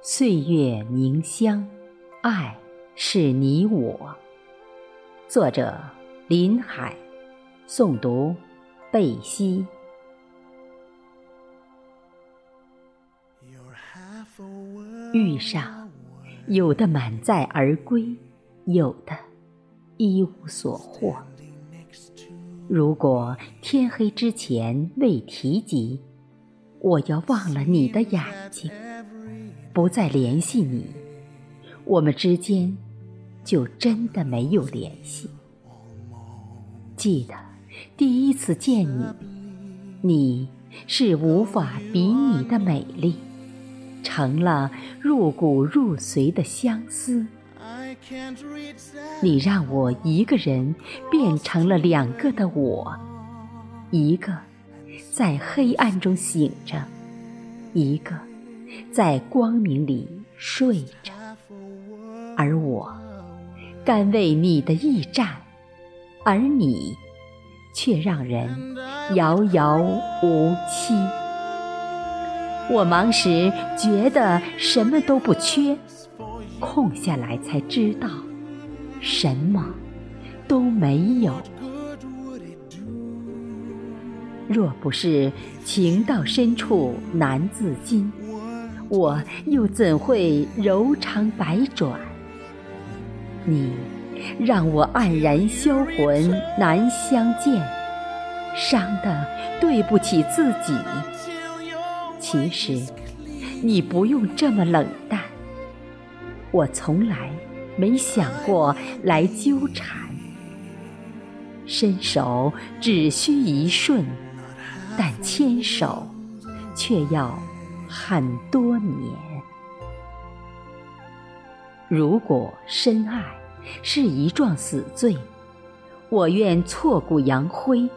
岁月凝香，爱是你我。作者：林海，诵读：贝西。遇上，有的满载而归，有的一无所获。如果天黑之前未提及，我要忘了你的眼睛，不再联系你，我们之间就真的没有联系。记得第一次见你，你是无法比拟的美丽。成了入骨入髓的相思，你让我一个人变成了两个的我，一个在黑暗中醒着，一个在光明里睡着，而我甘为你的驿站，而你却让人遥遥无期。我忙时觉得什么都不缺，空下来才知道什么都没有。若不是情到深处难自禁，我又怎会柔肠百转？你让我黯然销魂难相见，伤的对不起自己。其实，你不用这么冷淡。我从来没想过来纠缠，伸手只需一瞬，但牵手却要很多年。如果深爱是一桩死罪，我愿挫骨扬灰，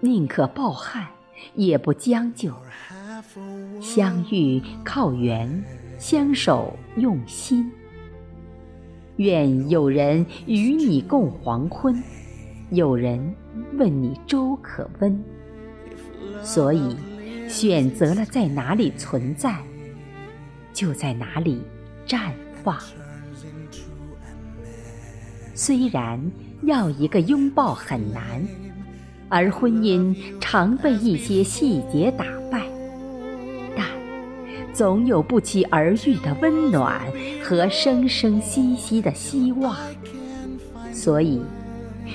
宁可抱憾，也不将就。相遇靠缘，相守用心。愿有人与你共黄昏，有人问你粥可温。所以，选择了在哪里存在，就在哪里绽放。虽然要一个拥抱很难，而婚姻常被一些细节打败。但总有不期而遇的温暖和生生息息的希望，所以，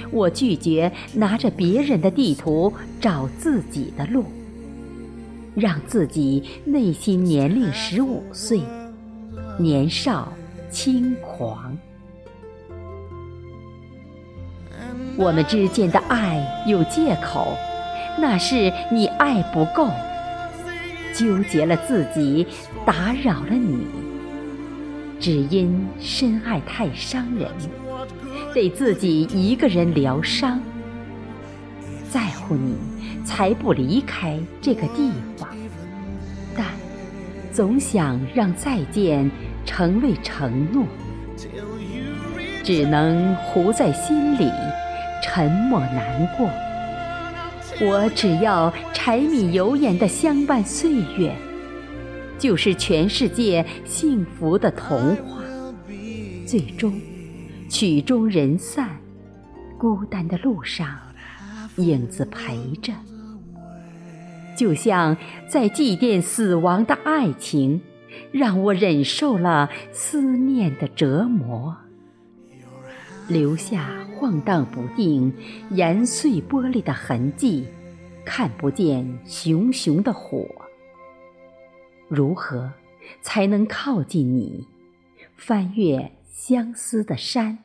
我拒绝拿着别人的地图找自己的路，让自己内心年龄十五岁，年少轻狂。我们之间的爱有借口，那是你爱不够。纠结了自己，打扰了你，只因深爱太伤人，得自己一个人疗伤。在乎你，才不离开这个地方，但总想让再见成为承诺，只能糊在心里，沉默难过。我只要柴米油盐的相伴岁月，就是全世界幸福的童话。最终，曲终人散，孤单的路上，影子陪着，就像在祭奠死亡的爱情，让我忍受了思念的折磨，留下。晃荡不定、研碎玻璃的痕迹，看不见熊熊的火。如何才能靠近你，翻越相思的山，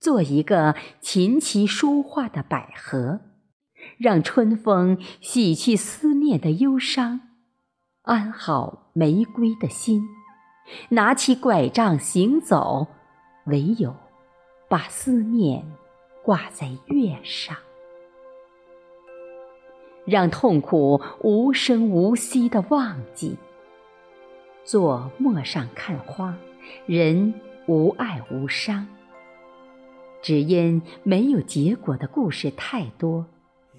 做一个琴棋书画的百合，让春风洗去思念的忧伤，安好玫瑰的心，拿起拐杖行走，唯有。把思念挂在月上，让痛苦无声无息的忘记。坐陌上看花，人无爱无伤。只因没有结果的故事太多，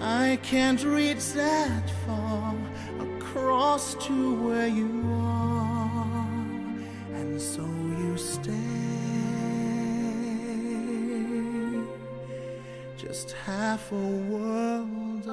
I can't reach that far across to where you are, and so you stay. Just half a world